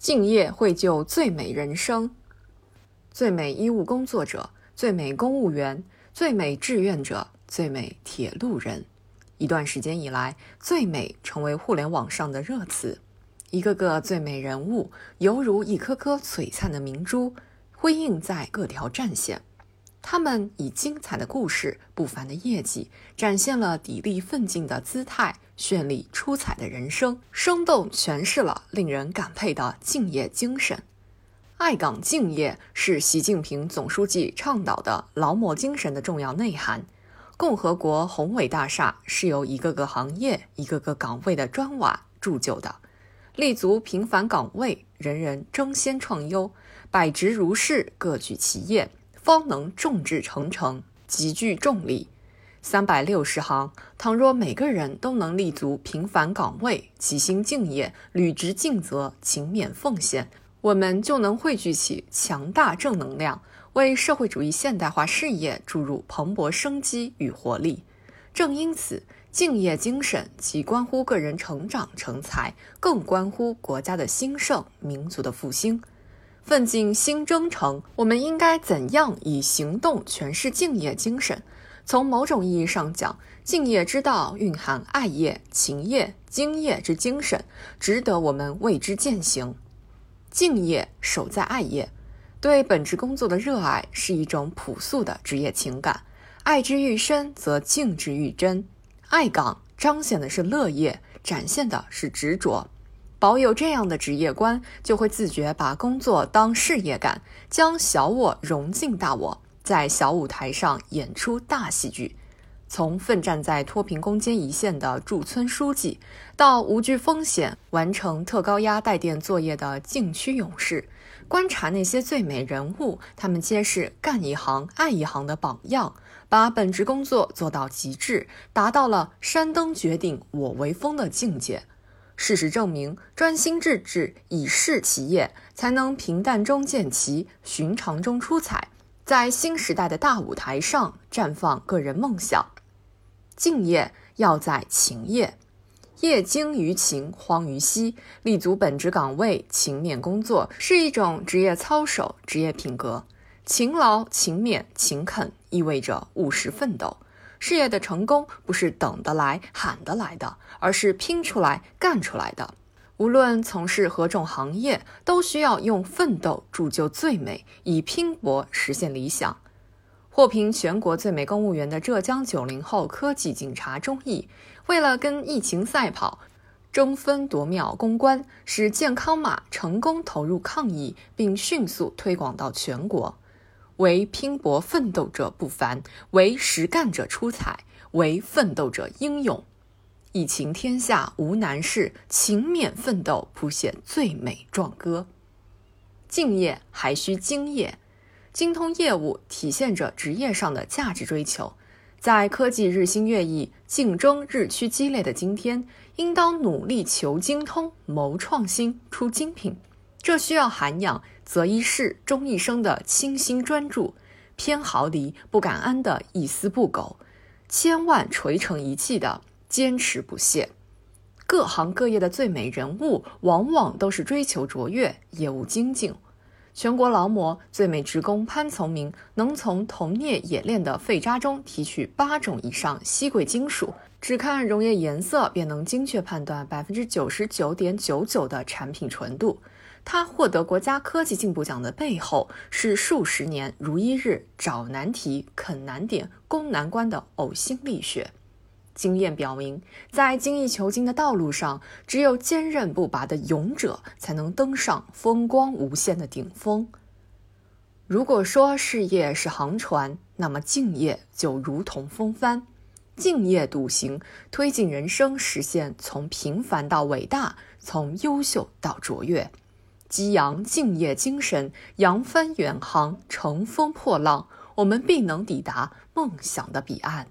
敬业绘就最美人生，最美医务工作者，最美公务员，最美志愿者，最美铁路人。一段时间以来，“最美”成为互联网上的热词。一个个最美人物，犹如一颗颗璀璨的明珠，辉映在各条战线。他们以精彩的故事、不凡的业绩，展现了砥砺奋进的姿态，绚丽出彩的人生，生动诠释了令人感佩的敬业精神。爱岗敬业是习近平总书记倡导的劳模精神的重要内涵。共和国宏伟大厦是由一个个行业、一个个岗位的砖瓦铸就的，立足平凡岗位，人人争先创优，百职如是，各举其业。方能众志成城，集聚众力。三百六十行，倘若每个人都能立足平凡岗位，齐心敬业，履职尽责，勤勉奉献，我们就能汇聚起强大正能量，为社会主义现代化事业注入蓬勃生机与活力。正因此，敬业精神既关乎个人成长成才，更关乎国家的兴盛、民族的复兴。奋进新征程，我们应该怎样以行动诠释敬业精神？从某种意义上讲，敬业之道蕴含爱业、勤业、精业之精神，值得我们为之践行。敬业守在爱业，对本职工作的热爱是一种朴素的职业情感，爱之愈深，则敬之愈真。爱岗彰显的是乐业，展现的是执着。保有这样的职业观，就会自觉把工作当事业干，将小我融进大我，在小舞台上演出大戏剧。从奋战在脱贫攻坚一线的驻村书记，到无惧风险完成特高压带电作业的禁区勇士，观察那些最美人物，他们皆是干一行爱一行的榜样，把本职工作做到极致，达到了山登绝顶我为峰的境界。事实证明，专心致志以事其业，才能平淡中见奇，寻常中出彩，在新时代的大舞台上绽放个人梦想。敬业要在勤业，业精于勤，荒于嬉。立足本职岗位，勤勉工作，是一种职业操守、职业品格。勤劳、勤勉、勤恳，意味着务实奋斗。事业的成功不是等得来、喊得来的，而是拼出来、干出来的。无论从事何种行业，都需要用奋斗铸就最美，以拼搏实现理想。获评全国最美公务员的浙江九零后科技警察钟毅，为了跟疫情赛跑，争分夺秒攻关，使健康码成功投入抗疫，并迅速推广到全国。为拼搏奋斗者不凡，为实干者出彩，为奋斗者英勇。疫情天下无难事，勤勉奋斗谱写最美壮歌。敬业还需精业，精通业务体现着职业上的价值追求。在科技日新月异、竞争日趋激烈的今天，应当努力求精通、谋创新、出精品。这需要涵养择一事终一生的清心专注，偏毫厘不敢安的一丝不苟，千万锤成一气的坚持不懈。各行各业的最美人物，往往都是追求卓越、业务精进。全国劳模最美职工潘从明，能从铜镍冶炼的废渣中提取八种以上稀贵金属，只看溶液颜色便能精确判断百分之九十九点九九的产品纯度。他获得国家科技进步奖的背后，是数十年如一日找难题、啃难点、攻难关的呕心沥血。经验表明，在精益求精的道路上，只有坚韧不拔的勇者，才能登上风光无限的顶峰。如果说事业是航船，那么敬业就如同风帆。敬业笃行，推进人生，实现从平凡到伟大，从优秀到卓越。激扬敬业精神，扬帆远航，乘风破浪，我们必能抵达梦想的彼岸。